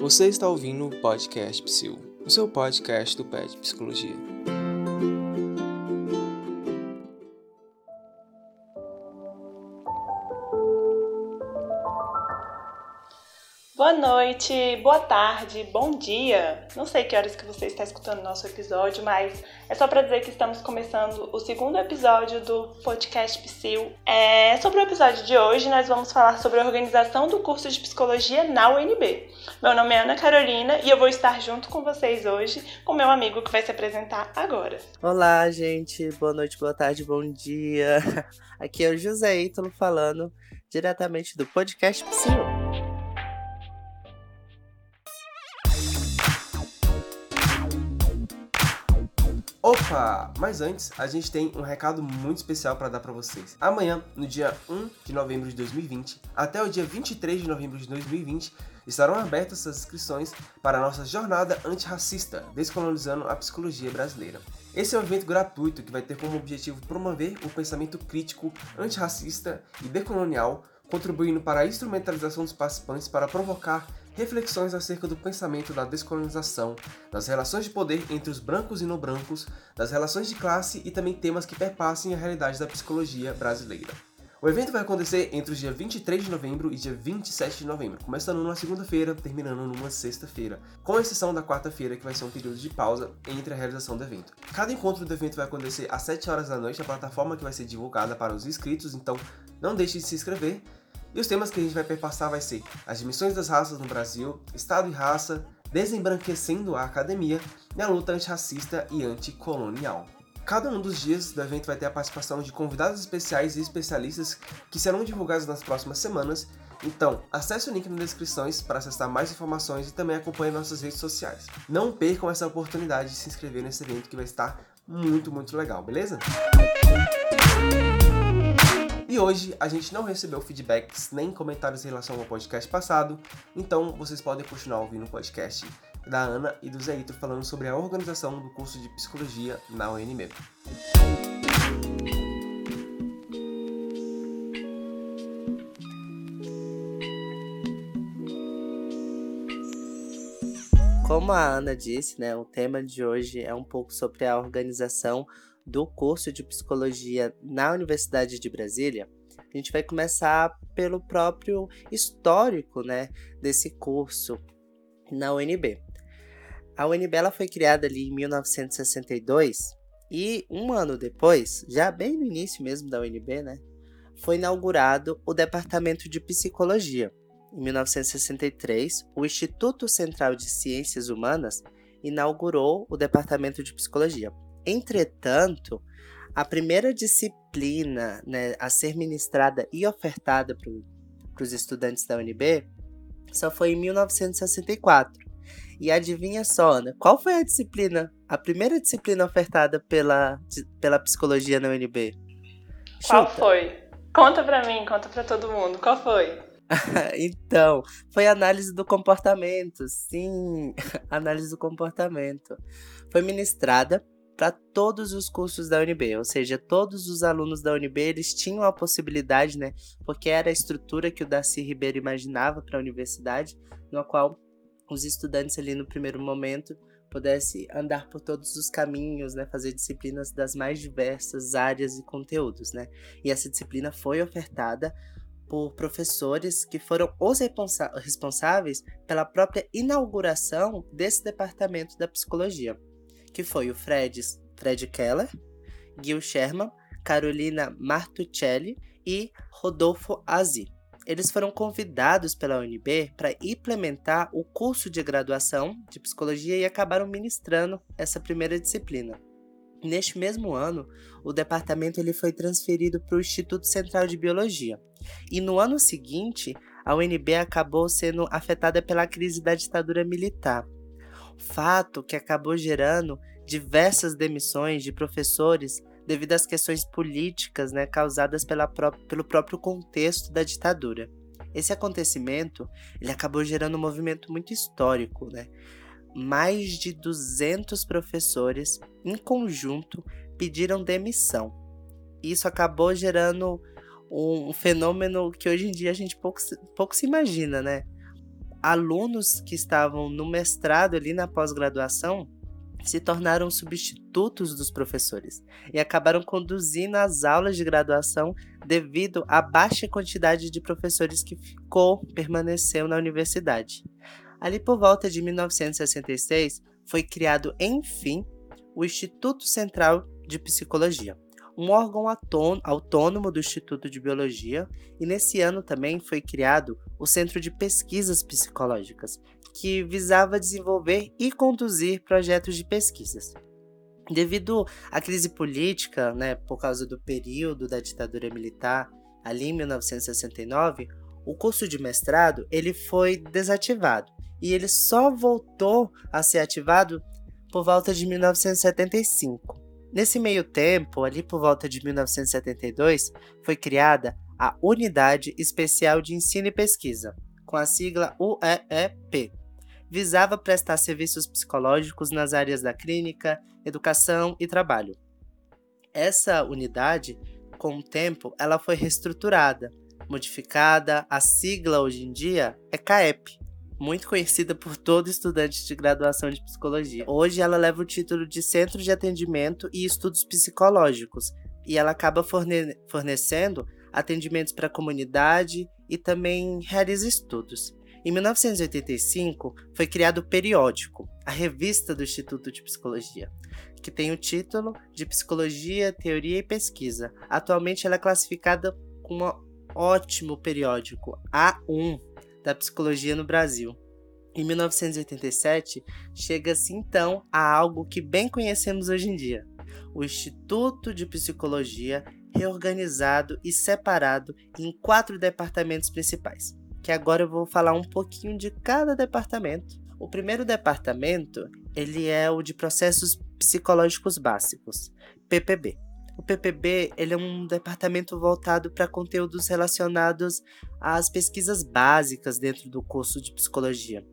Você está ouvindo o podcast Psil, o seu podcast do PET Psicologia. Boa noite, boa tarde, bom dia. Não sei que horas que você está escutando nosso episódio, mas é só para dizer que estamos começando o segundo episódio do podcast Psil. É, sobre o episódio de hoje, nós vamos falar sobre a organização do curso de psicologia na UNB. Meu nome é Ana Carolina e eu vou estar junto com vocês hoje com meu amigo que vai se apresentar agora. Olá, gente. Boa noite, boa tarde, bom dia. Aqui é o José Ítalo falando diretamente do podcast Psil. Opa! Mas antes, a gente tem um recado muito especial para dar para vocês. Amanhã, no dia 1 de novembro de 2020, até o dia 23 de novembro de 2020, estarão abertas as inscrições para a nossa jornada antirracista, descolonizando a psicologia brasileira. Esse é um evento gratuito que vai ter como objetivo promover o pensamento crítico, antirracista e decolonial, contribuindo para a instrumentalização dos participantes para provocar reflexões acerca do pensamento da descolonização, das relações de poder entre os brancos e não brancos, das relações de classe e também temas que perpassem a realidade da psicologia brasileira. O evento vai acontecer entre os dias 23 de novembro e dia 27 de novembro, começando numa segunda-feira, terminando numa sexta-feira, com exceção da quarta-feira, que vai ser um período de pausa entre a realização do evento. Cada encontro do evento vai acontecer às 7 horas da noite na plataforma que vai ser divulgada para os inscritos, então não deixe de se inscrever e os temas que a gente vai perpassar vai ser as dimensões das raças no Brasil, Estado e raça, desembranquecendo a academia e a luta antirracista e anticolonial. Cada um dos dias do evento vai ter a participação de convidados especiais e especialistas que serão divulgados nas próximas semanas. Então, acesse o link nas descrições para acessar mais informações e também acompanhe nossas redes sociais. Não percam essa oportunidade de se inscrever nesse evento que vai estar muito, muito legal, beleza? E hoje a gente não recebeu feedbacks nem comentários em relação ao podcast passado, então vocês podem continuar ouvindo o podcast da Ana e do Zeito falando sobre a organização do curso de psicologia na UNB. Como a Ana disse, né, o tema de hoje é um pouco sobre a organização do curso de psicologia na Universidade de Brasília, a gente vai começar pelo próprio histórico, né, desse curso na UNB. A UNB ela foi criada ali em 1962 e um ano depois, já bem no início mesmo da UNB, né, foi inaugurado o Departamento de Psicologia. Em 1963, o Instituto Central de Ciências Humanas inaugurou o Departamento de Psicologia. Entretanto, a primeira disciplina né, a ser ministrada e ofertada para os estudantes da UNB só foi em 1964. E adivinha só, Ana, qual foi a disciplina, a primeira disciplina ofertada pela, pela psicologia na UNB? Qual foi? Conta pra mim, conta pra todo mundo. Qual foi? então, foi análise do comportamento. Sim, análise do comportamento. Foi ministrada para todos os cursos da UNB, ou seja, todos os alunos da UNB eles tinham a possibilidade, né, porque era a estrutura que o Darcy Ribeiro imaginava para a universidade, no qual os estudantes ali no primeiro momento pudessem andar por todos os caminhos, né, fazer disciplinas das mais diversas áreas e conteúdos, né? E essa disciplina foi ofertada por professores que foram os responsáveis pela própria inauguração desse departamento da psicologia que foi o Fred, Fred Keller, Gil Sherman, Carolina Martuccelli e Rodolfo Azi. Eles foram convidados pela UNB para implementar o curso de graduação de psicologia e acabaram ministrando essa primeira disciplina. Neste mesmo ano, o departamento ele foi transferido para o Instituto Central de Biologia. E no ano seguinte, a UNB acabou sendo afetada pela crise da ditadura militar fato que acabou gerando diversas demissões de professores devido às questões políticas né, causadas pela pró pelo próprio contexto da ditadura. Esse acontecimento ele acabou gerando um movimento muito histórico. Né? Mais de 200 professores, em conjunto, pediram demissão. Isso acabou gerando um, um fenômeno que hoje em dia a gente pouco, pouco se imagina, né? Alunos que estavam no mestrado ali na pós-graduação se tornaram substitutos dos professores e acabaram conduzindo as aulas de graduação devido à baixa quantidade de professores que ficou, permaneceu na universidade. Ali por volta de 1966, foi criado, enfim, o Instituto Central de Psicologia, um órgão autônomo do Instituto de Biologia, e nesse ano também foi criado o Centro de Pesquisas Psicológicas, que visava desenvolver e conduzir projetos de pesquisas. Devido à crise política, né, por causa do período da ditadura militar, ali em 1969, o curso de mestrado ele foi desativado e ele só voltou a ser ativado por volta de 1975. Nesse meio tempo, ali por volta de 1972, foi criada a Unidade Especial de Ensino e Pesquisa, com a sigla UEEP. Visava prestar serviços psicológicos nas áreas da clínica, educação e trabalho. Essa unidade, com o tempo, ela foi reestruturada, modificada. A sigla hoje em dia é CAEP, muito conhecida por todo estudante de graduação de psicologia. Hoje ela leva o título de Centro de Atendimento e Estudos Psicológicos e ela acaba forne fornecendo atendimentos para a comunidade e também realiza estudos. Em 1985 foi criado o Periódico, a revista do Instituto de Psicologia, que tem o título de Psicologia, Teoria e Pesquisa. Atualmente ela é classificada como um ótimo periódico A1 da psicologia no Brasil. Em 1987, chega-se então a algo que bem conhecemos hoje em dia: o Instituto de Psicologia, reorganizado e separado em quatro departamentos principais. Que agora eu vou falar um pouquinho de cada departamento. O primeiro departamento, ele é o de processos psicológicos básicos, PPB. O PPB ele é um departamento voltado para conteúdos relacionados às pesquisas básicas dentro do curso de psicologia.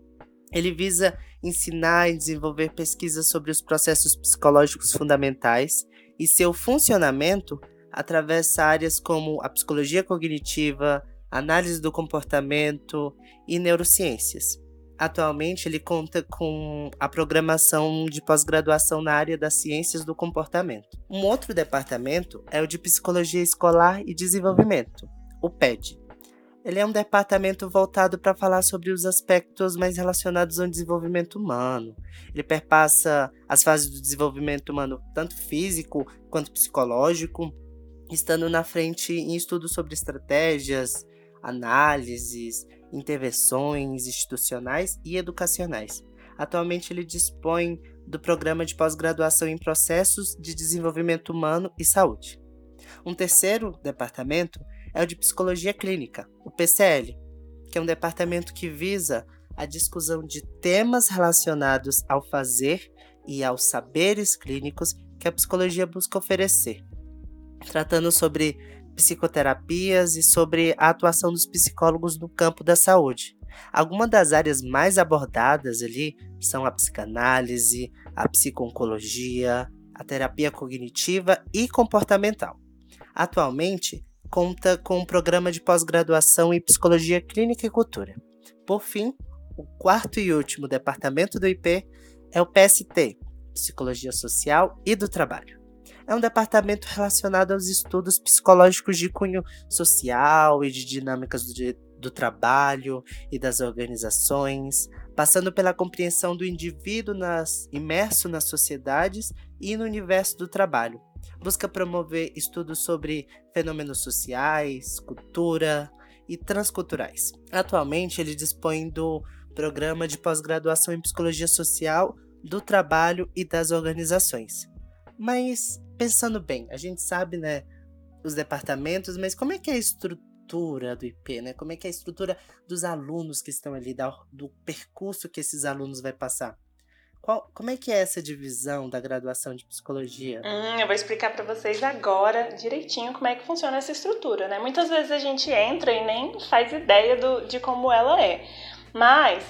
Ele visa ensinar e desenvolver pesquisas sobre os processos psicológicos fundamentais e seu funcionamento atravessa áreas como a psicologia cognitiva, análise do comportamento e neurociências. Atualmente, ele conta com a programação de pós-graduação na área das ciências do comportamento. Um outro departamento é o de Psicologia Escolar e Desenvolvimento, o PED. Ele é um departamento voltado para falar sobre os aspectos mais relacionados ao desenvolvimento humano. Ele perpassa as fases do desenvolvimento humano, tanto físico quanto psicológico, estando na frente em estudos sobre estratégias, análises, intervenções institucionais e educacionais. Atualmente, ele dispõe do programa de pós-graduação em processos de desenvolvimento humano e saúde. Um terceiro departamento é o de psicologia clínica, o PCL, que é um departamento que visa a discussão de temas relacionados ao fazer e aos saberes clínicos que a psicologia busca oferecer, tratando sobre psicoterapias e sobre a atuação dos psicólogos no campo da saúde. Algumas das áreas mais abordadas ali são a psicanálise, a psiconcologia, a terapia cognitiva e comportamental. Atualmente, conta com um programa de pós-graduação em psicologia clínica e cultura. Por fim, o quarto e último departamento do IP é o PST, Psicologia Social e do Trabalho é um departamento relacionado aos estudos psicológicos de cunho social e de dinâmicas do, do trabalho e das organizações, passando pela compreensão do indivíduo nas, imerso nas sociedades e no universo do trabalho. Busca promover estudos sobre fenômenos sociais, cultura e transculturais. Atualmente, ele dispõe do programa de pós-graduação em psicologia social do trabalho e das organizações. Mas pensando bem, a gente sabe, né, os departamentos, mas como é que é a estrutura do IP, né? Como é que é a estrutura dos alunos que estão ali, do percurso que esses alunos vai passar? Qual, como é que é essa divisão da graduação de psicologia? Hum, eu vou explicar para vocês agora direitinho como é que funciona essa estrutura, né? Muitas vezes a gente entra e nem faz ideia do, de como ela é. Mas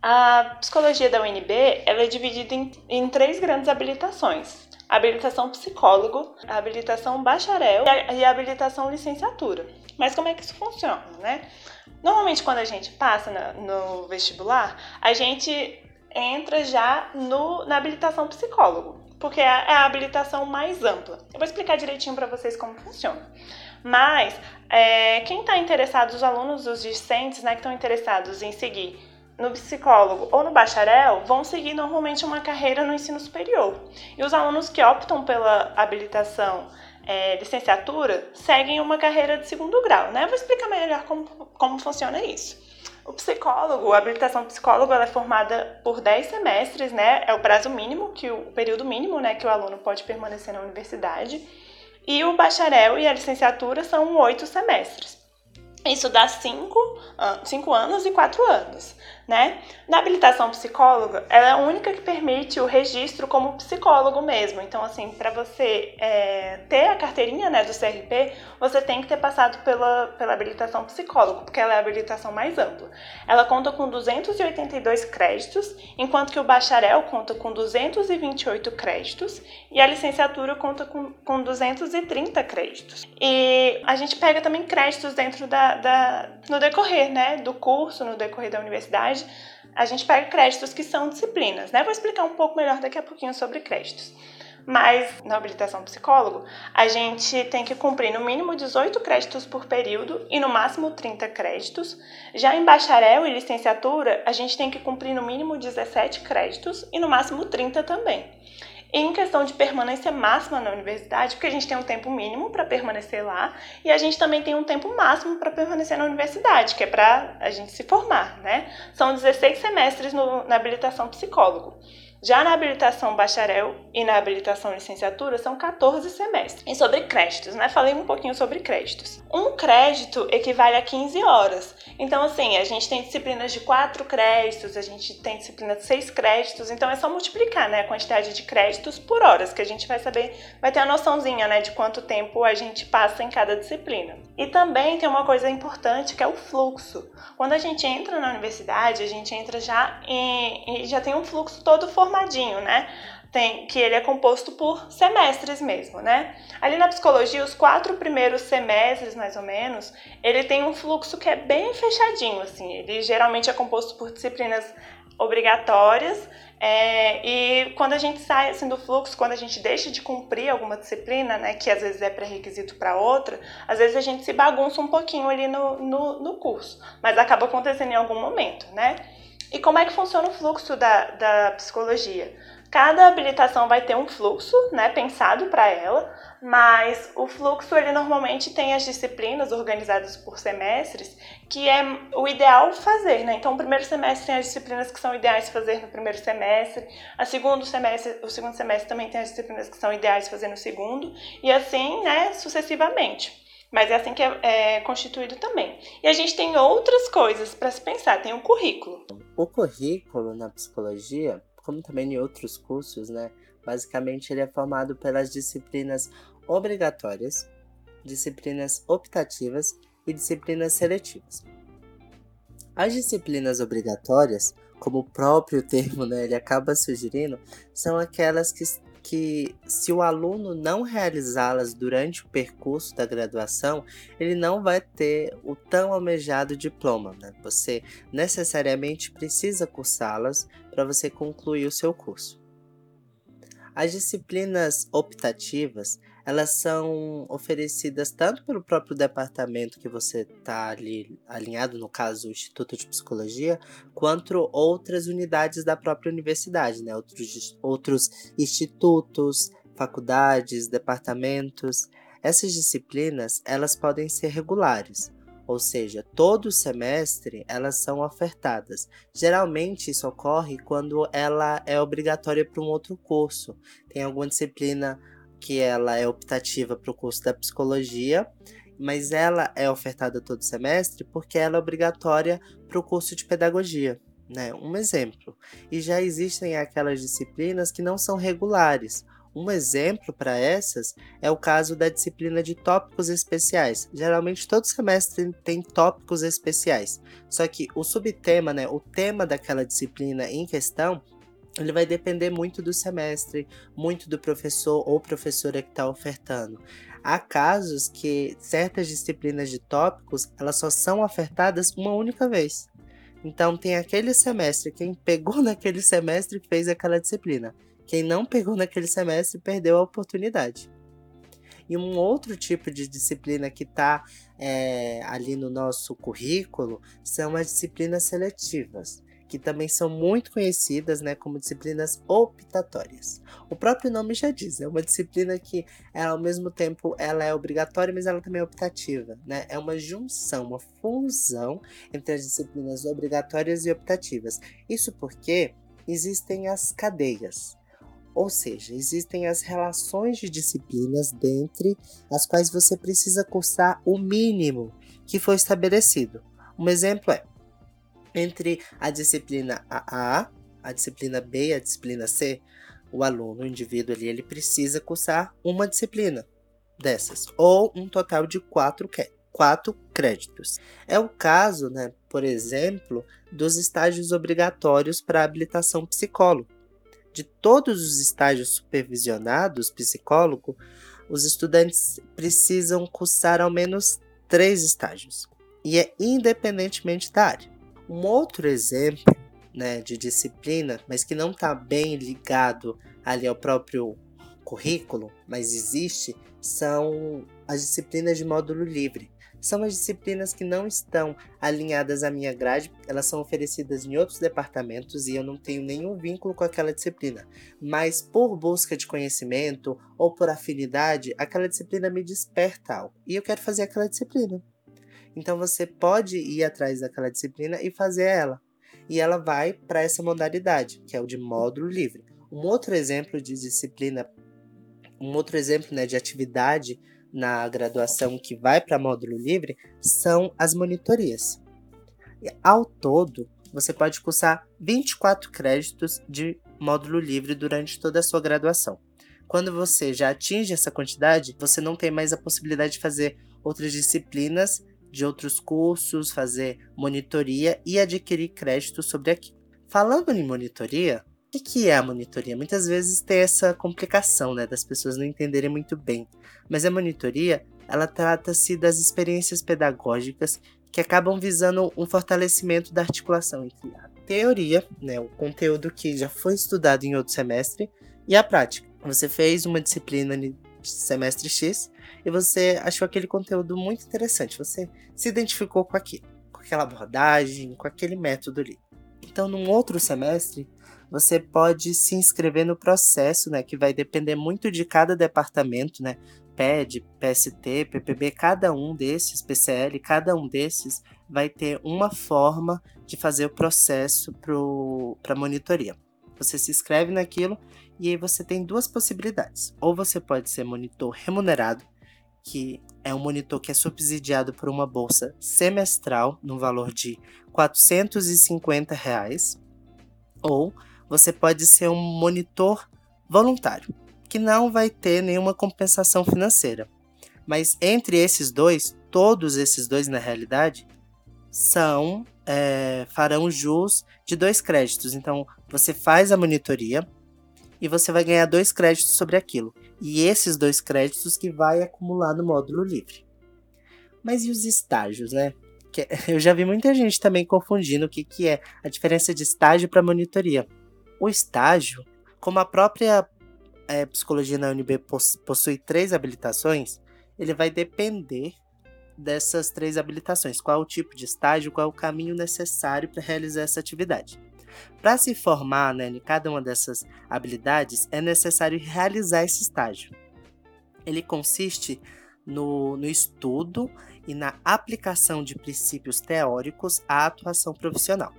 a psicologia da UNB ela é dividida em, em três grandes habilitações habilitação psicólogo, habilitação bacharel e habilitação licenciatura. Mas como é que isso funciona, né? Normalmente quando a gente passa no vestibular, a gente entra já no, na habilitação psicólogo, porque é, é a habilitação mais ampla. Eu vou explicar direitinho para vocês como funciona. Mas é, quem está interessado, os alunos, os discentes, né, que estão interessados em seguir no psicólogo ou no bacharel vão seguir normalmente uma carreira no ensino superior. E os alunos que optam pela habilitação é, licenciatura seguem uma carreira de segundo grau, né? Eu vou explicar melhor como, como funciona isso. O psicólogo, a habilitação psicólogo, ela é formada por 10 semestres, né? É o prazo mínimo, que o, o período mínimo, né, que o aluno pode permanecer na universidade. E o bacharel e a licenciatura são oito semestres. Isso dá cinco, cinco anos e quatro anos né? Na habilitação psicóloga, ela é a única que permite o registro como psicólogo mesmo. Então, assim, para você é, ter a carteirinha né, do CRP, você tem que ter passado pela, pela habilitação psicólogo, porque ela é a habilitação mais ampla. Ela conta com 282 créditos, enquanto que o bacharel conta com 228 créditos e a licenciatura conta com, com 230 créditos. E a gente pega também créditos dentro da, da no decorrer, né, do curso, no decorrer da universidade a gente pega créditos que são disciplinas, né? Vou explicar um pouco melhor daqui a pouquinho sobre créditos. Mas na habilitação psicólogo, a gente tem que cumprir no mínimo 18 créditos por período e no máximo 30 créditos. Já em bacharel e licenciatura, a gente tem que cumprir no mínimo 17 créditos e no máximo 30 também em questão de permanência máxima na universidade, porque a gente tem um tempo mínimo para permanecer lá e a gente também tem um tempo máximo para permanecer na universidade, que é para a gente se formar, né? São 16 semestres no, na habilitação psicólogo. Já na habilitação bacharel e na habilitação licenciatura são 14 semestres. E sobre créditos, né? Falei um pouquinho sobre créditos. Um crédito equivale a 15 horas. Então, assim, a gente tem disciplinas de 4 créditos, a gente tem disciplina de 6 créditos, então é só multiplicar, né, a quantidade de créditos por horas, que a gente vai saber, vai ter a noçãozinha, né, de quanto tempo a gente passa em cada disciplina. E também tem uma coisa importante que é o fluxo. Quando a gente entra na universidade, a gente entra já e já tem um fluxo todo formadinho, né? Tem, que ele é composto por semestres mesmo, né? Ali na psicologia, os quatro primeiros semestres, mais ou menos, ele tem um fluxo que é bem fechadinho, assim. Ele geralmente é composto por disciplinas obrigatórias é, e quando a gente sai assim, do fluxo, quando a gente deixa de cumprir alguma disciplina, né, que às vezes é pré-requisito para outra, às vezes a gente se bagunça um pouquinho ali no, no, no, curso, mas acaba acontecendo em algum momento, né? E como é que funciona o fluxo da, da psicologia? Cada habilitação vai ter um fluxo, né, pensado para ela, mas o fluxo ele normalmente tem as disciplinas organizadas por semestres, que é o ideal fazer, né? Então, o primeiro semestre tem as disciplinas que são ideais fazer no primeiro semestre, a segundo semestre, o segundo semestre também tem as disciplinas que são ideais fazer no segundo, e assim, né, sucessivamente. Mas é assim que é, é constituído também. E a gente tem outras coisas para se pensar, tem o currículo. O currículo na psicologia como também em outros cursos, né? Basicamente, ele é formado pelas disciplinas obrigatórias, disciplinas optativas e disciplinas seletivas. As disciplinas obrigatórias, como o próprio termo né, ele acaba sugerindo, são aquelas que que se o aluno não realizá-las durante o percurso da graduação, ele não vai ter o tão almejado diploma. Né? Você necessariamente precisa cursá-las para você concluir o seu curso. As disciplinas optativas, elas são oferecidas tanto pelo próprio departamento que você está ali alinhado, no caso o Instituto de Psicologia, quanto outras unidades da própria universidade, né? outros, outros institutos, faculdades, departamentos. Essas disciplinas, elas podem ser regulares, ou seja, todo semestre elas são ofertadas. Geralmente isso ocorre quando ela é obrigatória para um outro curso. Tem alguma disciplina que ela é optativa para o curso da psicologia, mas ela é ofertada todo semestre porque ela é obrigatória para o curso de pedagogia. Né? Um exemplo. E já existem aquelas disciplinas que não são regulares, um exemplo para essas é o caso da disciplina de tópicos especiais. Geralmente todo semestre tem tópicos especiais. Só que o subtema, né, o tema daquela disciplina em questão, ele vai depender muito do semestre, muito do professor ou professora que está ofertando. Há casos que certas disciplinas de tópicos elas só são ofertadas uma única vez. Então tem aquele semestre, quem pegou naquele semestre fez aquela disciplina. Quem não pegou naquele semestre perdeu a oportunidade. E um outro tipo de disciplina que está é, ali no nosso currículo são as disciplinas seletivas que também são muito conhecidas né, como disciplinas optatórias. O próprio nome já diz, é uma disciplina que ela, ao mesmo tempo ela é obrigatória, mas ela também é optativa. Né? É uma junção, uma fusão entre as disciplinas obrigatórias e optativas. Isso porque existem as cadeias. Ou seja, existem as relações de disciplinas dentre as quais você precisa cursar o mínimo que foi estabelecido. Um exemplo é entre a disciplina A, a disciplina B e a disciplina C, o aluno, o indivíduo ali, ele precisa cursar uma disciplina dessas, ou um total de quatro, quatro créditos. É o caso, né, por exemplo, dos estágios obrigatórios para habilitação psicólogo. De todos os estágios supervisionados psicólogo, os estudantes precisam cursar ao menos três estágios, e é independentemente da área. Um outro exemplo né, de disciplina, mas que não está bem ligado ali ao próprio currículo, mas existe, são as disciplinas de módulo livre. São as disciplinas que não estão alinhadas à minha grade, elas são oferecidas em outros departamentos e eu não tenho nenhum vínculo com aquela disciplina. Mas por busca de conhecimento ou por afinidade, aquela disciplina me desperta algo e eu quero fazer aquela disciplina. Então você pode ir atrás daquela disciplina e fazer ela. E ela vai para essa modalidade, que é o de módulo livre. Um outro exemplo de disciplina, um outro exemplo né, de atividade na graduação que vai para módulo livre são as monitorias. E, ao todo, você pode cursar 24 créditos de módulo livre durante toda a sua graduação. Quando você já atinge essa quantidade, você não tem mais a possibilidade de fazer outras disciplinas de outros cursos, fazer monitoria e adquirir crédito sobre aquilo. Falando em monitoria, o que é a monitoria? Muitas vezes tem essa complicação, né, das pessoas não entenderem muito bem. Mas a monitoria, ela trata-se das experiências pedagógicas que acabam visando um fortalecimento da articulação entre a teoria, né, o conteúdo que já foi estudado em outro semestre, e a prática. Você fez uma disciplina semestre X e você achou aquele conteúdo muito interessante, você se identificou com aquilo, com aquela abordagem, com aquele método ali. Então, num outro semestre, você pode se inscrever no processo, né, que vai depender muito de cada departamento, né, PED, PST, PPB, cada um desses, PCL, cada um desses vai ter uma forma de fazer o processo para monitoria. Você se inscreve naquilo e aí você tem duas possibilidades. Ou você pode ser monitor remunerado, que é um monitor que é subsidiado por uma bolsa semestral no valor de 450 reais, ou você pode ser um monitor voluntário, que não vai ter nenhuma compensação financeira. Mas entre esses dois, todos esses dois na realidade, são é, farão jus de dois créditos. Então você faz a monitoria, e você vai ganhar dois créditos sobre aquilo. E esses dois créditos que vai acumular no módulo livre. Mas e os estágios, né? Eu já vi muita gente também confundindo o que, que é a diferença de estágio para monitoria. O estágio, como a própria é, psicologia na UNB possui três habilitações, ele vai depender dessas três habilitações. Qual o tipo de estágio, qual o caminho necessário para realizar essa atividade. Para se formar né, em cada uma dessas habilidades, é necessário realizar esse estágio. Ele consiste no, no estudo e na aplicação de princípios teóricos à atuação profissional.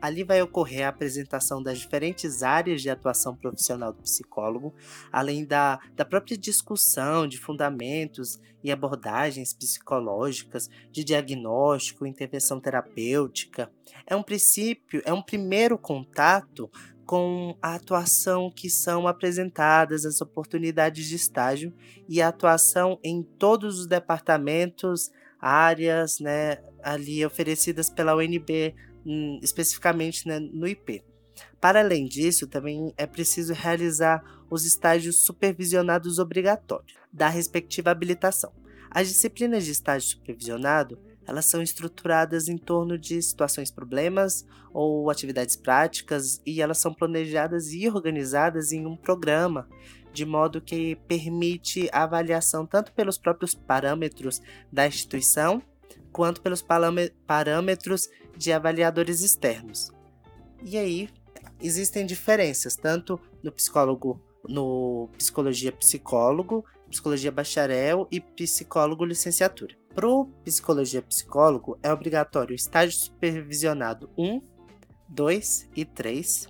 Ali vai ocorrer a apresentação das diferentes áreas de atuação profissional do psicólogo, além da, da própria discussão de fundamentos e abordagens psicológicas, de diagnóstico, intervenção terapêutica. É um princípio, é um primeiro contato com a atuação que são apresentadas, as oportunidades de estágio e a atuação em todos os departamentos, áreas, né, ali oferecidas pela UNB, especificamente né, no IP. Para além disso, também é preciso realizar os estágios supervisionados obrigatórios da respectiva habilitação. As disciplinas de estágio supervisionado, elas são estruturadas em torno de situações problemas ou atividades práticas e elas são planejadas e organizadas em um programa de modo que permite a avaliação tanto pelos próprios parâmetros da instituição quanto pelos parâmetros de avaliadores externos. E aí existem diferenças tanto no psicólogo, no psicologia psicólogo, psicologia bacharel e psicólogo licenciatura. Para o psicologia psicólogo é obrigatório o estágio supervisionado 1, 2 e 3.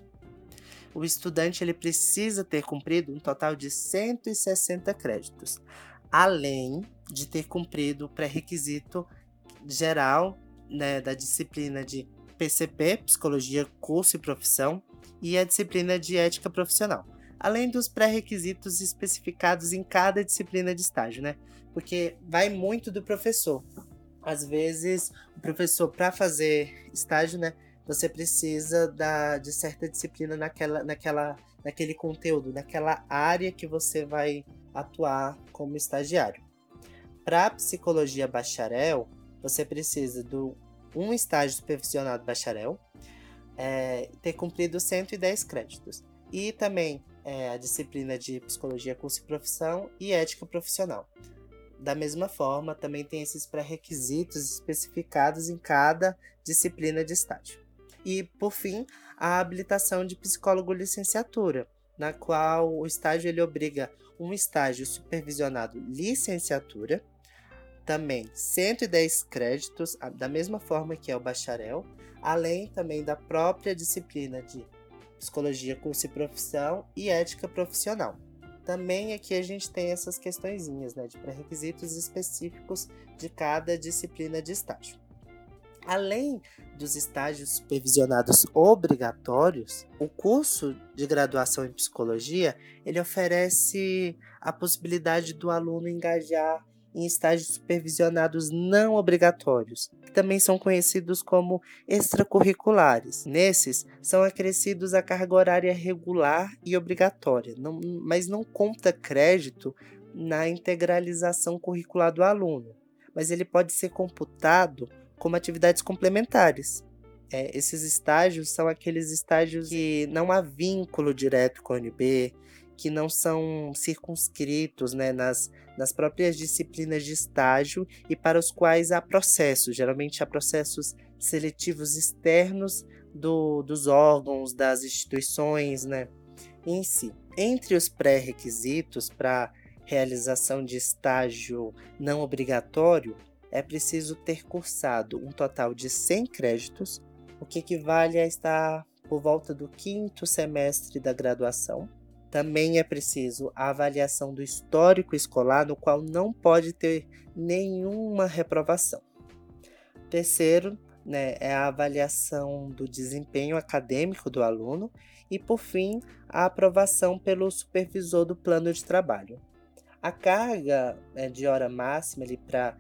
O estudante ele precisa ter cumprido um total de 160 créditos, além de ter cumprido o pré-requisito geral né, da disciplina de PCP, Psicologia, Curso e Profissão, e a disciplina de Ética Profissional, além dos pré-requisitos especificados em cada disciplina de estágio, né? Porque vai muito do professor. Às vezes, o professor, para fazer estágio, né, você precisa da, de certa disciplina naquela, naquela, naquele conteúdo, naquela área que você vai atuar como estagiário. Para psicologia bacharel, você precisa do um estágio supervisionado bacharel, é, ter cumprido 110 créditos. E também é, a disciplina de psicologia, curso e profissão e ética profissional. Da mesma forma, também tem esses pré-requisitos especificados em cada disciplina de estágio. E, por fim, a habilitação de psicólogo licenciatura, na qual o estágio ele obriga um estágio supervisionado licenciatura também 110 créditos, da mesma forma que é o bacharel, além também da própria disciplina de psicologia, curso e profissão e ética profissional. Também aqui a gente tem essas questõezinhas, né, de pré-requisitos específicos de cada disciplina de estágio. Além dos estágios supervisionados obrigatórios, o curso de graduação em psicologia ele oferece a possibilidade do aluno engajar em estágios supervisionados não obrigatórios, que também são conhecidos como extracurriculares. Nesses, são acrescidos a carga horária regular e obrigatória, não, mas não conta crédito na integralização curricular do aluno, mas ele pode ser computado como atividades complementares. É, esses estágios são aqueles estágios que não há vínculo direto com a UNB, que não são circunscritos né, nas, nas próprias disciplinas de estágio e para os quais há processos, geralmente há processos seletivos externos do, dos órgãos, das instituições né, em si. Entre os pré-requisitos para realização de estágio não obrigatório, é preciso ter cursado um total de 100 créditos, o que equivale a estar por volta do quinto semestre da graduação também é preciso a avaliação do histórico escolar, no qual não pode ter nenhuma reprovação. Terceiro, né, é a avaliação do desempenho acadêmico do aluno e, por fim, a aprovação pelo supervisor do plano de trabalho. A carga né, de hora máxima para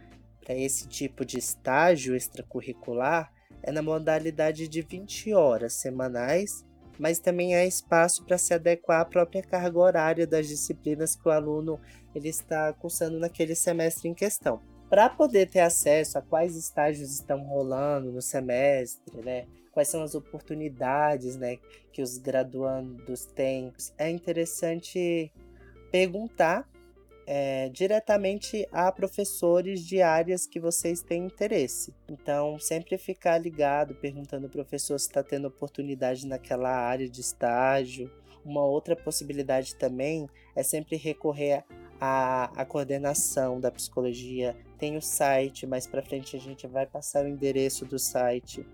esse tipo de estágio extracurricular é na modalidade de 20 horas semanais mas também há espaço para se adequar à própria carga horária das disciplinas que o aluno ele está cursando naquele semestre em questão. Para poder ter acesso a quais estágios estão rolando no semestre, né? quais são as oportunidades né, que os graduandos têm, é interessante perguntar é, diretamente a professores de áreas que vocês têm interesse. Então, sempre ficar ligado, perguntando ao professor se está tendo oportunidade naquela área de estágio. Uma outra possibilidade também é sempre recorrer à, coordenação da psicologia. Tem o site, mais para frente a gente vai passar o endereço do site.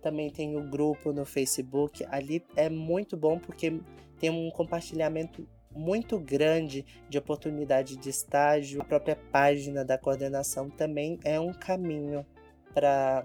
Também tem o grupo no Facebook. Ali é muito bom porque tem um compartilhamento muito grande de oportunidade de estágio. A própria página da coordenação também é um caminho para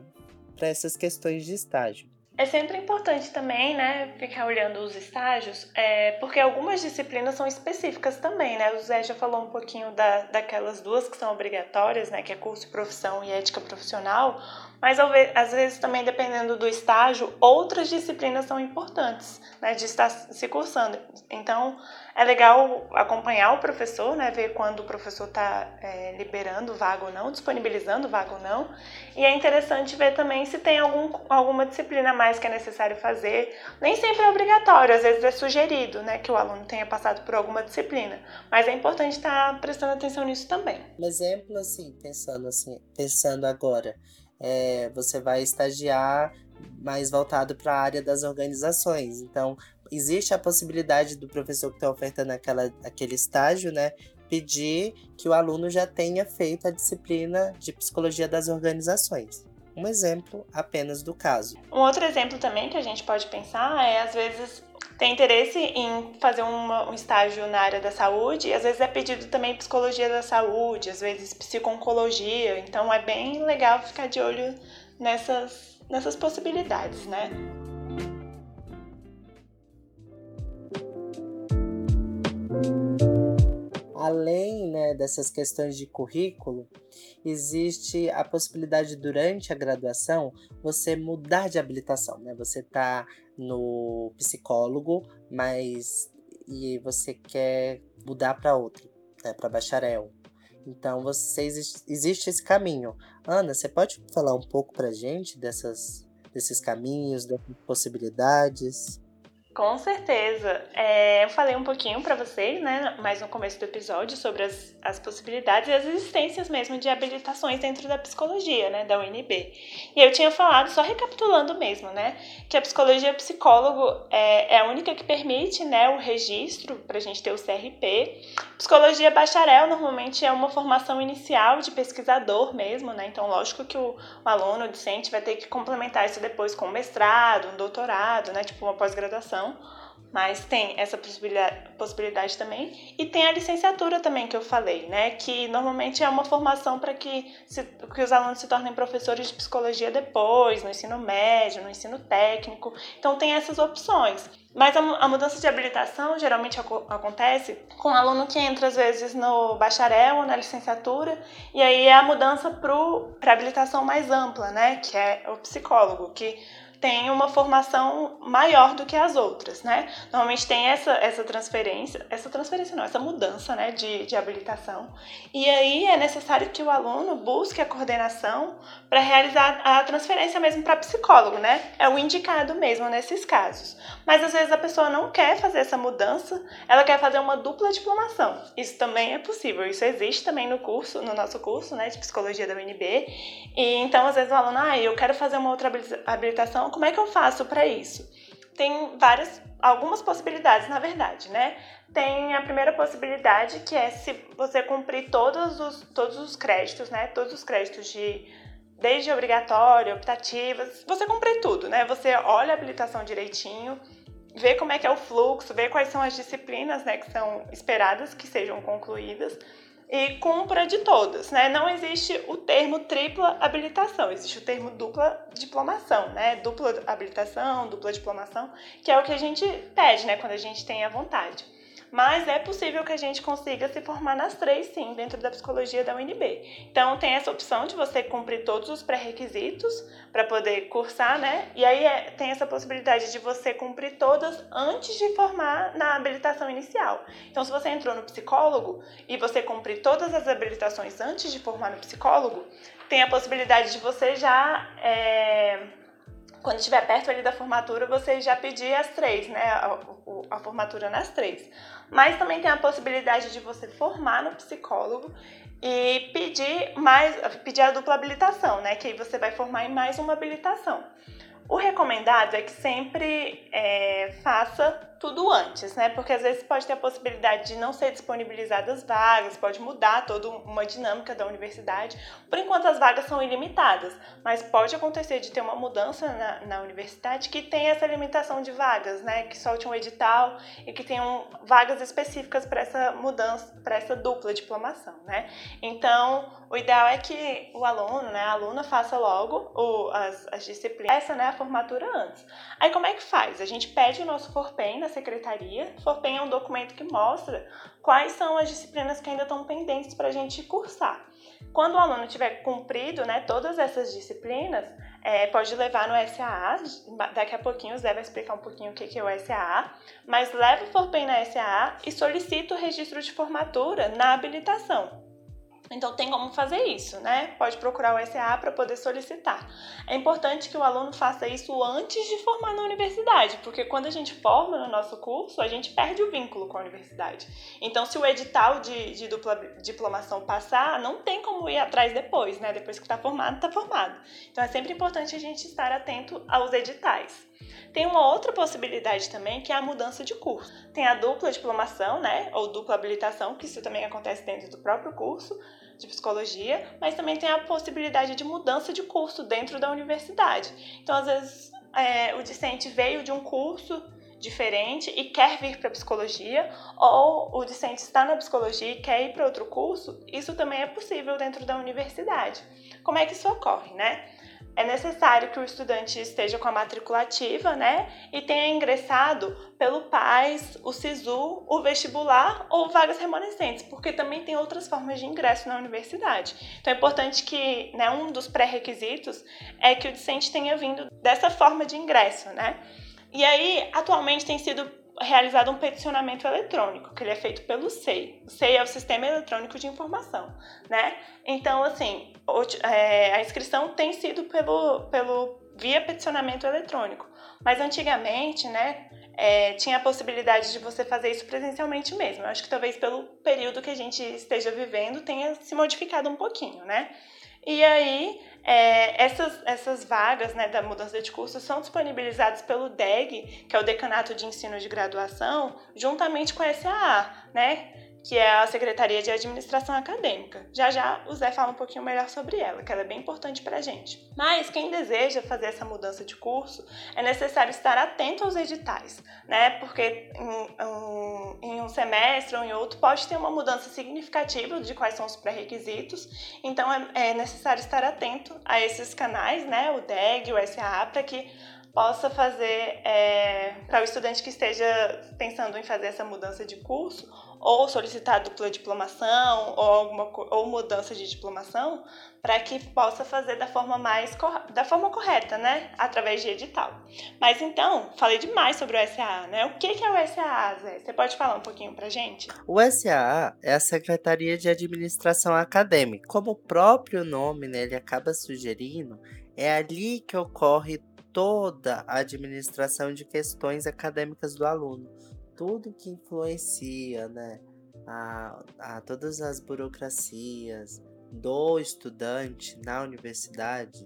essas questões de estágio. É sempre importante também, né, ficar olhando os estágios, é, porque algumas disciplinas são específicas também, né? O Zé já falou um pouquinho da, daquelas duas que são obrigatórias, né, que é curso, profissão e ética profissional, mas às vezes também dependendo do estágio, outras disciplinas são importantes, né, de estar se cursando. Então, é legal acompanhar o professor, né, ver quando o professor está é, liberando vaga ou não, disponibilizando vaga ou não. E é interessante ver também se tem algum, alguma disciplina a mais que é necessário fazer. Nem sempre é obrigatório, às vezes é sugerido né, que o aluno tenha passado por alguma disciplina. Mas é importante estar prestando atenção nisso também. Um exemplo, assim, pensando assim, pensando agora, é, você vai estagiar mais voltado para a área das organizações. Então, existe a possibilidade do professor que está ofertando aquela, aquele estágio, né, pedir que o aluno já tenha feito a disciplina de psicologia das organizações. Um exemplo apenas do caso. Um outro exemplo também que a gente pode pensar é, às vezes, tem interesse em fazer uma, um estágio na área da saúde, e às vezes é pedido também psicologia da saúde, às vezes psiconcologia, então é bem legal ficar de olho nessas, nessas possibilidades, né? Além né, dessas questões de currículo, existe a possibilidade durante a graduação você mudar de habilitação, né? Você tá no psicólogo, mas e você quer mudar para outro, né, para bacharel. Então você existe esse caminho. Ana, você pode falar um pouco pra gente dessas desses caminhos, dessas possibilidades? Com certeza. É, eu falei um pouquinho para vocês, né, mais no começo do episódio, sobre as, as possibilidades e as existências mesmo de habilitações dentro da psicologia, né, da UNB. E eu tinha falado, só recapitulando mesmo, né, que a psicologia psicólogo é, é a única que permite, né, o registro para a gente ter o CRP. Psicologia bacharel normalmente é uma formação inicial de pesquisador mesmo, né, então lógico que o, o aluno, o docente, vai ter que complementar isso depois com um mestrado, um doutorado, né, tipo uma pós-graduação mas tem essa possibilidade, possibilidade também. E tem a licenciatura também que eu falei, né? Que normalmente é uma formação para que, que os alunos se tornem professores de psicologia depois, no ensino médio, no ensino técnico. Então tem essas opções. Mas a, a mudança de habilitação geralmente ac acontece com um aluno que entra às vezes no bacharel ou na licenciatura, e aí é a mudança para a habilitação mais ampla, né? Que é o psicólogo, que tem uma formação maior do que as outras, né? Normalmente tem essa, essa transferência, essa transferência não, essa mudança, né, de, de habilitação. E aí é necessário que o aluno busque a coordenação para realizar a transferência mesmo para psicólogo, né? É o indicado mesmo nesses casos. Mas às vezes a pessoa não quer fazer essa mudança, ela quer fazer uma dupla diplomação. Isso também é possível, isso existe também no curso, no nosso curso, né, de psicologia da UNB. E então às vezes o aluno, ah, eu quero fazer uma outra habilitação como é que eu faço para isso? Tem várias, algumas possibilidades, na verdade, né? Tem a primeira possibilidade que é se você cumprir todos os, todos os créditos, né? Todos os créditos de desde obrigatório, optativas, você cumprir tudo, né? Você olha a habilitação direitinho, vê como é que é o fluxo, vê quais são as disciplinas, né, que são esperadas que sejam concluídas e cumpra de todas, né? Não existe o termo tripla habilitação, existe o termo dupla diplomação, né? Dupla habilitação, dupla diplomação, que é o que a gente pede, né? Quando a gente tem a vontade mas é possível que a gente consiga se formar nas três, sim, dentro da psicologia da UNB. Então, tem essa opção de você cumprir todos os pré-requisitos para poder cursar, né? E aí é, tem essa possibilidade de você cumprir todas antes de formar na habilitação inicial. Então, se você entrou no psicólogo e você cumprir todas as habilitações antes de formar no psicólogo, tem a possibilidade de você já. É, quando estiver perto ali da formatura, você já pedir as três, né? A, a, formatura nas três. Mas também tem a possibilidade de você formar no psicólogo e pedir mais, pedir a dupla habilitação, né? Que aí você vai formar em mais uma habilitação. O recomendado é que sempre é, faça tudo antes, né? Porque às vezes pode ter a possibilidade de não ser disponibilizadas vagas, pode mudar toda uma dinâmica da universidade. Por enquanto as vagas são ilimitadas, mas pode acontecer de ter uma mudança na, na universidade que tenha essa limitação de vagas, né? Que solte um edital e que tenham vagas específicas para essa mudança, para essa dupla diplomação, né? Então, o ideal é que o aluno, né, a aluna faça logo o, as, as disciplinas, essa, né, a formatura antes. Aí como é que faz? A gente pede o nosso Forpen na secretaria. Forpen é um documento que mostra quais são as disciplinas que ainda estão pendentes para a gente cursar. Quando o aluno tiver cumprido né, todas essas disciplinas, é, pode levar no SAA. Daqui a pouquinho o Zé vai explicar um pouquinho o que é o SAA. Mas leva o FORPEN na SAA e solicita o registro de formatura na habilitação. Então tem como fazer isso, né? Pode procurar o SAA para poder solicitar. É importante que o aluno faça isso antes de formar na universidade, porque quando a gente forma no nosso curso, a gente perde o vínculo com a universidade. Então, se o edital de, de dupla diplomação passar, não tem como ir atrás depois, né? Depois que está formado, está formado. Então é sempre importante a gente estar atento aos editais. Tem uma outra possibilidade também, que é a mudança de curso. Tem a dupla diplomação, né, ou dupla habilitação, que isso também acontece dentro do próprio curso de psicologia, mas também tem a possibilidade de mudança de curso dentro da universidade. Então, às vezes, é, o discente veio de um curso diferente e quer vir para psicologia, ou o discente está na psicologia e quer ir para outro curso, isso também é possível dentro da universidade. Como é que isso ocorre, né? É necessário que o estudante esteja com a matrícula ativa, né? E tenha ingressado pelo PAIS, o SISU, o vestibular ou vagas remanescentes, porque também tem outras formas de ingresso na universidade. Então é importante que, né, um dos pré-requisitos é que o discente tenha vindo dessa forma de ingresso, né? E aí, atualmente tem sido realizado um peticionamento eletrônico, que ele é feito pelo SEI. O SEI é o Sistema Eletrônico de Informação, né? Então, assim, é, a inscrição tem sido pelo, pelo via peticionamento eletrônico. Mas antigamente, né, é, tinha a possibilidade de você fazer isso presencialmente mesmo. Eu acho que talvez pelo período que a gente esteja vivendo tenha se modificado um pouquinho, né? E aí, é, essas, essas vagas né, da mudança de curso são disponibilizadas pelo DEG, que é o Decanato de Ensino de Graduação, juntamente com a SAA, né? Que é a Secretaria de Administração Acadêmica. Já já o Zé fala um pouquinho melhor sobre ela, que ela é bem importante para a gente. Mas quem deseja fazer essa mudança de curso, é necessário estar atento aos editais, né? Porque em, um, em um semestre ou em outro pode ter uma mudança significativa de quais são os pré-requisitos, então é, é necessário estar atento a esses canais, né? O DEG, o SAA, para que possa fazer é, para o estudante que esteja pensando em fazer essa mudança de curso ou solicitar dupla diplomação ou alguma ou mudança de diplomação para que possa fazer da forma mais da forma correta, né, através de edital. Mas então, falei demais sobre o SAA, né? O que é o SAA, Zé? Você pode falar um pouquinho para gente? O SAA é a Secretaria de Administração Acadêmica. Como o próprio nome, né, ele acaba sugerindo, é ali que ocorre toda a administração de questões acadêmicas do aluno tudo que influencia, né, a, a todas as burocracias do estudante na universidade,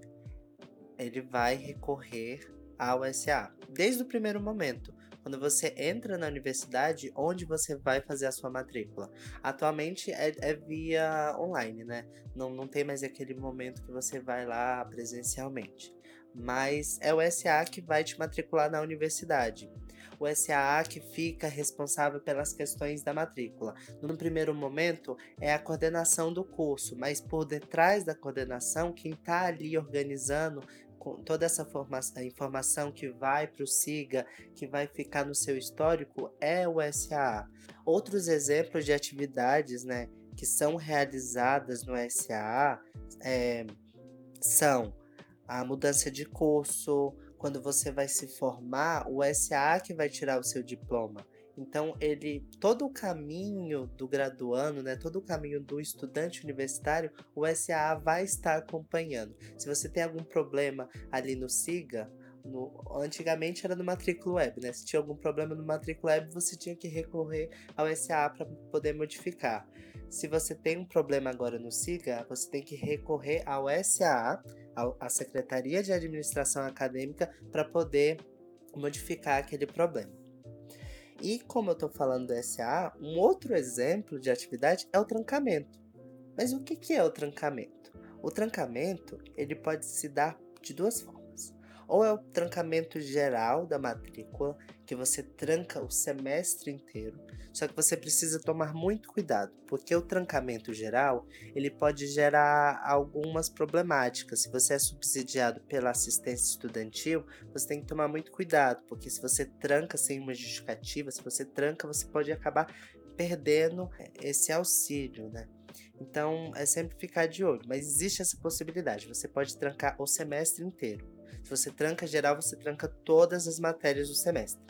ele vai recorrer ao SA. Desde o primeiro momento, quando você entra na universidade, onde você vai fazer a sua matrícula. Atualmente é, é, via online, né? Não, não tem mais aquele momento que você vai lá presencialmente. Mas é o SA que vai te matricular na universidade o SAA que fica responsável pelas questões da matrícula. No primeiro momento, é a coordenação do curso, mas por detrás da coordenação, quem está ali organizando toda essa formação, informação que vai para o SIGA, que vai ficar no seu histórico, é o SAA. Outros exemplos de atividades né, que são realizadas no SAA é, são a mudança de curso, quando você vai se formar, o SA que vai tirar o seu diploma. Então, ele todo o caminho do graduando, né, todo o caminho do estudante universitário, o SA vai estar acompanhando. Se você tem algum problema ali no SIGA, no, antigamente era no matrícula web, né? Se tinha algum problema no matrícula web, você tinha que recorrer ao SA para poder modificar. Se você tem um problema agora no SIGA, você tem que recorrer ao SAA, à Secretaria de Administração Acadêmica, para poder modificar aquele problema. E como eu estou falando do SAA, um outro exemplo de atividade é o trancamento. Mas o que é o trancamento? O trancamento ele pode se dar de duas formas ou é o trancamento geral da matrícula, que você tranca o semestre inteiro. Só que você precisa tomar muito cuidado, porque o trancamento geral, ele pode gerar algumas problemáticas. Se você é subsidiado pela assistência estudantil, você tem que tomar muito cuidado, porque se você tranca sem uma justificativa, se você tranca, você pode acabar perdendo esse auxílio, né? Então é sempre ficar de olho, mas existe essa possibilidade. Você pode trancar o semestre inteiro. Se você tranca geral, você tranca todas as matérias do semestre.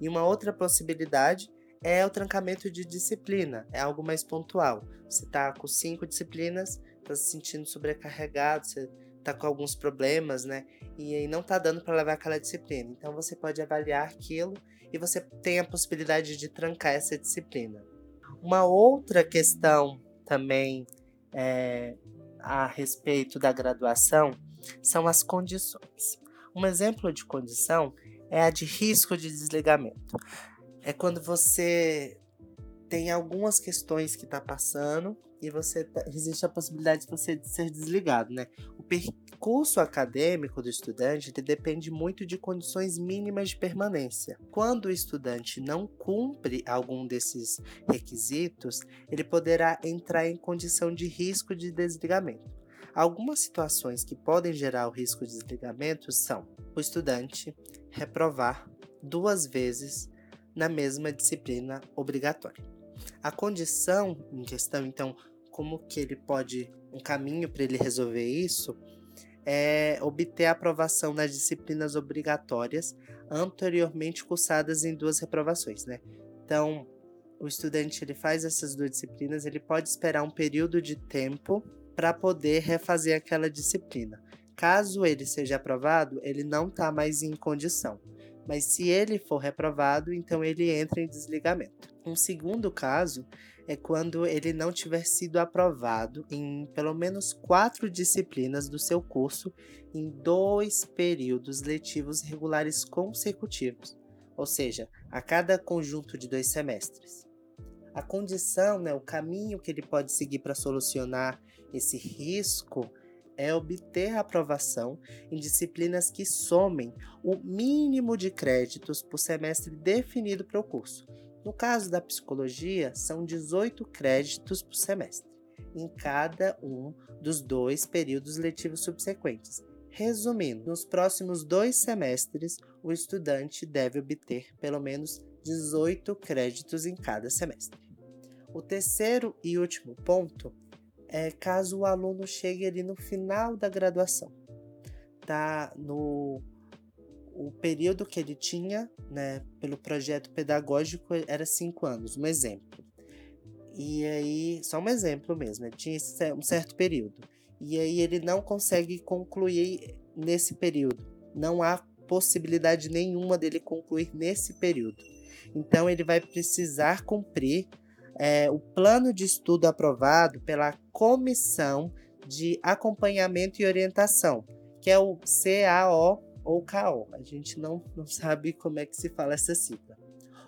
E uma outra possibilidade é o trancamento de disciplina, é algo mais pontual. Você está com cinco disciplinas, está se sentindo sobrecarregado, você está com alguns problemas, né? E aí não está dando para levar aquela disciplina. Então você pode avaliar aquilo e você tem a possibilidade de trancar essa disciplina. Uma outra questão também é, a respeito da graduação são as condições. Um exemplo de condição é a de risco de desligamento. É quando você tem algumas questões que está passando e você tá, existe a possibilidade de você ser desligado, né? O percurso acadêmico do estudante depende muito de condições mínimas de permanência. Quando o estudante não cumpre algum desses requisitos, ele poderá entrar em condição de risco de desligamento. Algumas situações que podem gerar o risco de desligamento são o estudante reprovar duas vezes na mesma disciplina obrigatória. A condição em questão, então, como que ele pode um caminho para ele resolver isso é obter aprovação nas disciplinas obrigatórias anteriormente cursadas em duas reprovações, né? Então, o estudante ele faz essas duas disciplinas, ele pode esperar um período de tempo para poder refazer aquela disciplina. Caso ele seja aprovado, ele não está mais em condição. Mas se ele for reprovado, então ele entra em desligamento. Um segundo caso é quando ele não tiver sido aprovado em pelo menos quatro disciplinas do seu curso em dois períodos letivos regulares consecutivos, ou seja, a cada conjunto de dois semestres. A condição, né, o caminho que ele pode seguir para solucionar esse risco é obter aprovação em disciplinas que somem o mínimo de créditos por semestre definido para o curso no caso da psicologia, são 18 créditos por semestre, em cada um dos dois períodos letivos subsequentes. Resumindo, nos próximos dois semestres, o estudante deve obter pelo menos 18 créditos em cada semestre. O terceiro e último ponto é caso o aluno chegue ali no final da graduação, tá no o período que ele tinha, né, pelo projeto pedagógico era cinco anos, um exemplo. E aí, só um exemplo mesmo, ele tinha um certo período. E aí ele não consegue concluir nesse período. Não há possibilidade nenhuma dele concluir nesse período. Então ele vai precisar cumprir é, o plano de estudo aprovado pela Comissão de Acompanhamento e Orientação, que é o CAO ou CAO. A gente não, não sabe como é que se fala essa sigla.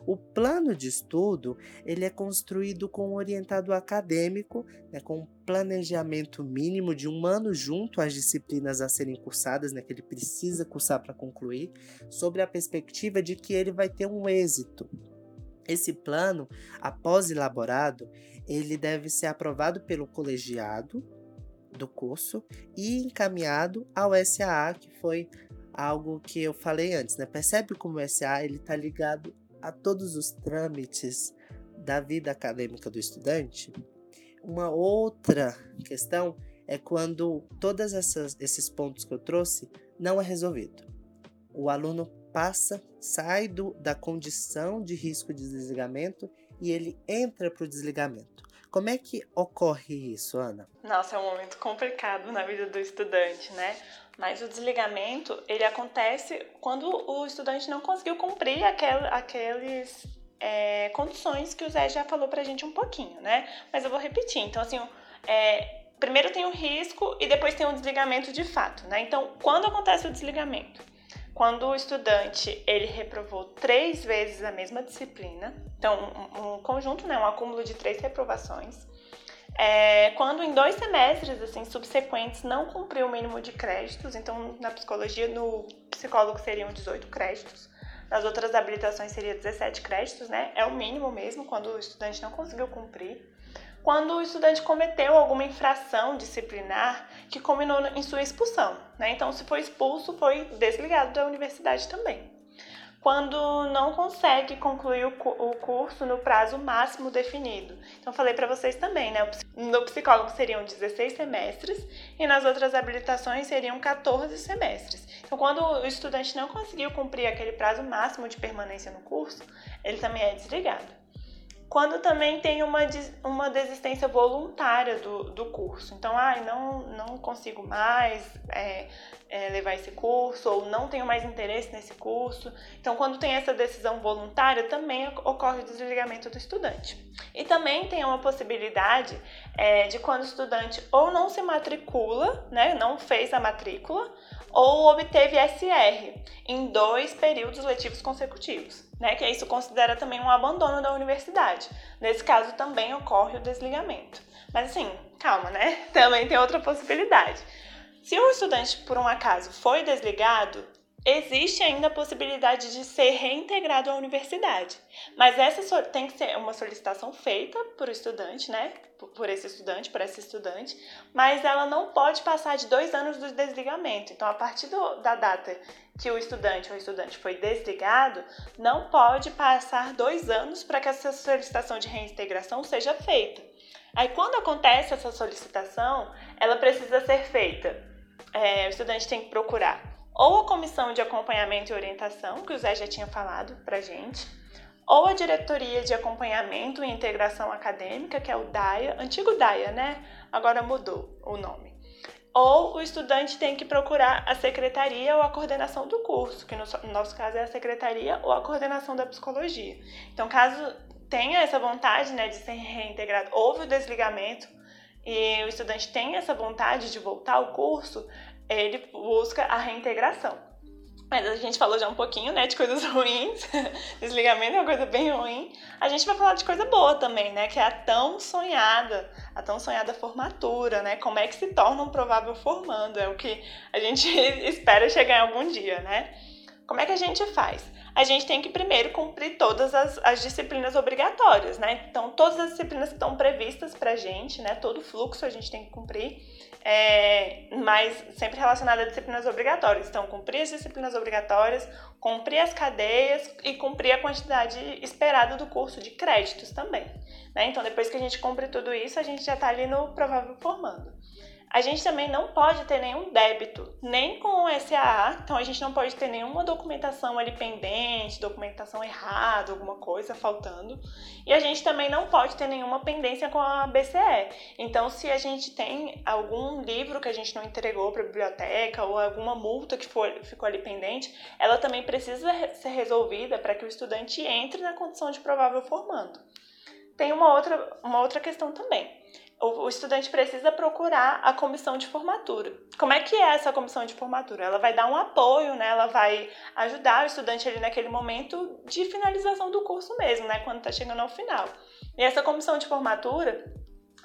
O plano de estudo ele é construído com um orientado acadêmico, né, com um planejamento mínimo de um ano junto às disciplinas a serem cursadas, né, que ele precisa cursar para concluir, sobre a perspectiva de que ele vai ter um êxito. Esse plano, após elaborado, ele deve ser aprovado pelo colegiado do curso e encaminhado ao SAA, que foi algo que eu falei antes, né? Percebe como o SA ele está ligado a todos os trâmites da vida acadêmica do estudante? Uma outra questão é quando todos esses pontos que eu trouxe não é resolvido. O aluno passa, sai do, da condição de risco de desligamento e ele entra para o desligamento. Como é que ocorre isso, Ana? Nossa, é um momento complicado na vida do estudante, né? Mas o desligamento, ele acontece quando o estudante não conseguiu cumprir aquel, aqueles é, condições que o Zé já falou pra gente um pouquinho, né? Mas eu vou repetir. Então, assim, é, primeiro tem o risco e depois tem o desligamento de fato, né? Então, quando acontece o desligamento? Quando o estudante, ele reprovou três vezes a mesma disciplina, então, um, um conjunto, né? Um acúmulo de três reprovações, é, quando em dois semestres assim subsequentes não cumpriu o mínimo de créditos, então na psicologia, no psicólogo seriam 18 créditos, nas outras habilitações seria 17 créditos, né? É o mínimo mesmo quando o estudante não conseguiu cumprir. Quando o estudante cometeu alguma infração disciplinar que culminou em sua expulsão, né? Então, se foi expulso, foi desligado da universidade também. quando não consegue concluir o, o curso no prazo máximo definido. Então, falei para vocês também, né? No psicólogo seriam 16 semestres e nas outras habilitações seriam 14 semestres. Então, quando o estudante não conseguiu cumprir aquele prazo máximo de permanência no curso, ele também é desligado quando também tem uma, uma desistência voluntária do, do curso. Então, ai, não, não consigo mais é, é, levar esse curso, ou não tenho mais interesse nesse curso. Então, quando tem essa decisão voluntária, também ocorre o desligamento do estudante. E também tem uma possibilidade é, de quando o estudante ou não se matricula, né, não fez a matrícula, ou obteve SR em dois períodos letivos consecutivos né? Que isso considera também um abandono da universidade. Nesse caso também ocorre o desligamento. Mas assim, calma, né? Também tem outra possibilidade. Se o estudante, por um acaso, foi desligado, existe ainda a possibilidade de ser reintegrado à universidade. Mas essa tem que ser uma solicitação feita por estudante, né? Por esse estudante, por essa estudante, mas ela não pode passar de dois anos do desligamento. Então, a partir do, da data que o estudante ou estudante foi desligado, não pode passar dois anos para que essa solicitação de reintegração seja feita. Aí, quando acontece essa solicitação, ela precisa ser feita. É, o estudante tem que procurar ou a comissão de acompanhamento e orientação, que o Zé já tinha falado para gente, ou a diretoria de acompanhamento e integração acadêmica, que é o DAIA, antigo DAIA, né? Agora mudou o nome. Ou o estudante tem que procurar a secretaria ou a coordenação do curso, que no nosso caso é a secretaria ou a coordenação da psicologia. Então, caso tenha essa vontade né, de ser reintegrado, houve o desligamento e o estudante tem essa vontade de voltar ao curso, ele busca a reintegração. Mas a gente falou já um pouquinho, né, de coisas ruins. Desligamento é uma coisa bem ruim. A gente vai falar de coisa boa também, né, que é a tão sonhada, a tão sonhada formatura, né? Como é que se torna um provável formando? É o que a gente espera chegar em algum dia, né? Como é que a gente faz? A gente tem que primeiro cumprir todas as, as disciplinas obrigatórias, né? Então, todas as disciplinas que estão previstas pra gente, né? Todo o fluxo a gente tem que cumprir é, mas sempre relacionada a disciplinas obrigatórias. Então, cumprir as disciplinas obrigatórias, cumprir as cadeias e cumprir a quantidade esperada do curso de créditos também. Né? Então, depois que a gente cumpre tudo isso, a gente já está ali no provável formando. A gente também não pode ter nenhum débito, nem com o SAA, então a gente não pode ter nenhuma documentação ali pendente, documentação errada, alguma coisa faltando. E a gente também não pode ter nenhuma pendência com a BCE. Então, se a gente tem algum livro que a gente não entregou para a biblioteca ou alguma multa que for, ficou ali pendente, ela também precisa ser resolvida para que o estudante entre na condição de provável formando. Tem uma outra, uma outra questão também o, estudante precisa procurar a comissão de formatura. Como é que é essa comissão de formatura? Ela vai dar um apoio, né? Ela vai ajudar o estudante ali naquele momento de finalização do curso mesmo, né? Quando está chegando ao final. E essa comissão de formatura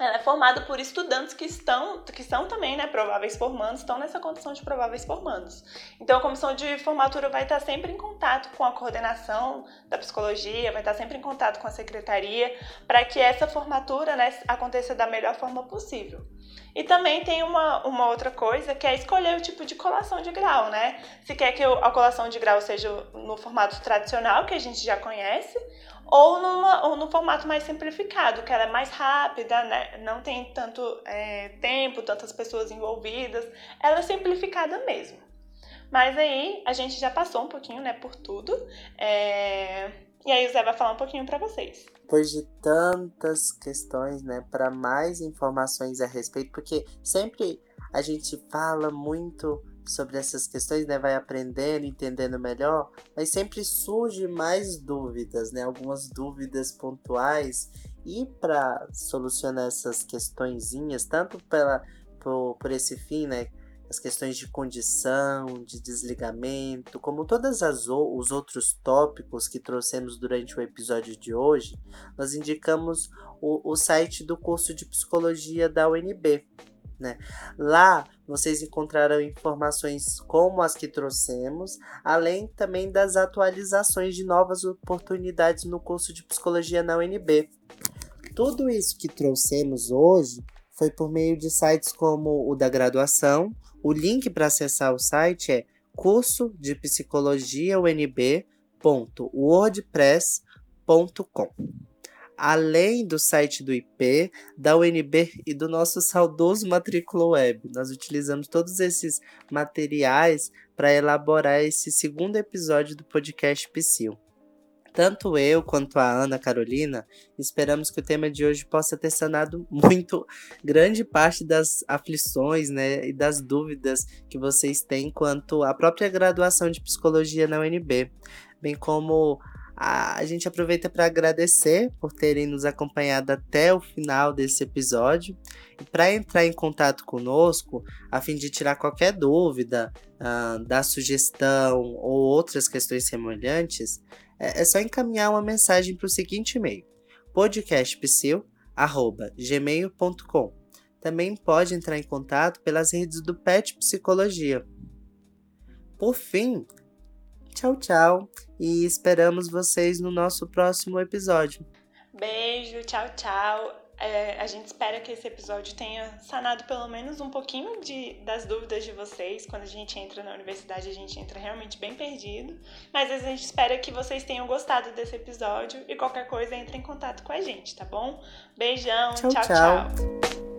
ela é formada por estudantes que estão, que são também, né, prováveis formandos, estão nessa condição de prováveis formandos. Então, a comissão de formatura vai estar sempre em contato com a coordenação da psicologia, vai estar sempre em contato com a secretaria, para que essa formatura, né, aconteça da melhor forma possível. E também tem uma, uma outra coisa que é escolher o tipo de colação de grau, né? Se quer que a colação de grau seja no formato tradicional, que a gente já conhece, ou, numa, ou no formato mais simplificado, que ela é mais rápida, né? não tem tanto é, tempo, tantas pessoas envolvidas, ela é simplificada mesmo. Mas aí a gente já passou um pouquinho né, por tudo, é... e aí o Zé vai falar um pouquinho para vocês. Depois de tantas questões, né, para mais informações a respeito, porque sempre a gente fala muito sobre essas questões, né, vai aprendendo, entendendo melhor, mas sempre surge mais dúvidas, né, algumas dúvidas pontuais. E para solucionar essas questõezinhas, tanto pela por, por esse fim, né, as questões de condição, de desligamento, como todos os outros tópicos que trouxemos durante o episódio de hoje, nós indicamos o, o site do curso de psicologia da UNB, né? Lá vocês encontrarão informações como as que trouxemos, além também das atualizações de novas oportunidades no curso de psicologia na UNB. Tudo isso que trouxemos hoje foi por meio de sites como o da graduação. O link para acessar o site é curso de psicologia UNB www.wordpress.com. Além do site do IP, da UNB e do nosso saudoso matrícula web, nós utilizamos todos esses materiais para elaborar esse segundo episódio do podcast Psyll. Tanto eu quanto a Ana Carolina esperamos que o tema de hoje possa ter sanado muito grande parte das aflições né, e das dúvidas que vocês têm quanto à própria graduação de psicologia na UNB, bem como a gente aproveita para agradecer por terem nos acompanhado até o final desse episódio. E para entrar em contato conosco, a fim de tirar qualquer dúvida, uh, dar sugestão ou outras questões semelhantes, é, é só encaminhar uma mensagem para o seguinte e-mail: podcastpsil@gmail.com. Também pode entrar em contato pelas redes do PET Psicologia. Por fim, tchau, tchau e esperamos vocês no nosso próximo episódio. Beijo, tchau, tchau. É, a gente espera que esse episódio tenha sanado pelo menos um pouquinho de, das dúvidas de vocês. Quando a gente entra na universidade, a gente entra realmente bem perdido. Mas a gente espera que vocês tenham gostado desse episódio e qualquer coisa entre em contato com a gente, tá bom? Beijão, tchau. tchau. tchau.